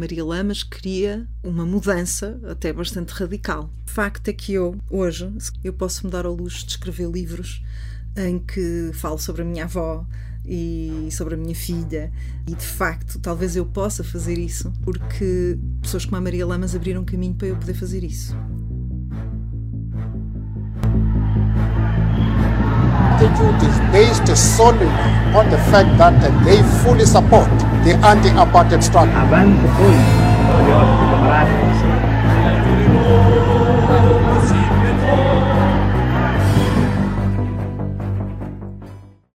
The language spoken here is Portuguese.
Maria Lamas queria uma mudança até bastante radical. O facto é que eu, hoje, eu posso me dar ao luxo de escrever livros em que falo sobre a minha avó e sobre a minha filha e de facto talvez eu possa fazer isso porque pessoas como a Maria Lamas abriram caminho para eu poder fazer isso. attitude is based solely on the fact that they fully support the anti-apartheid struggle.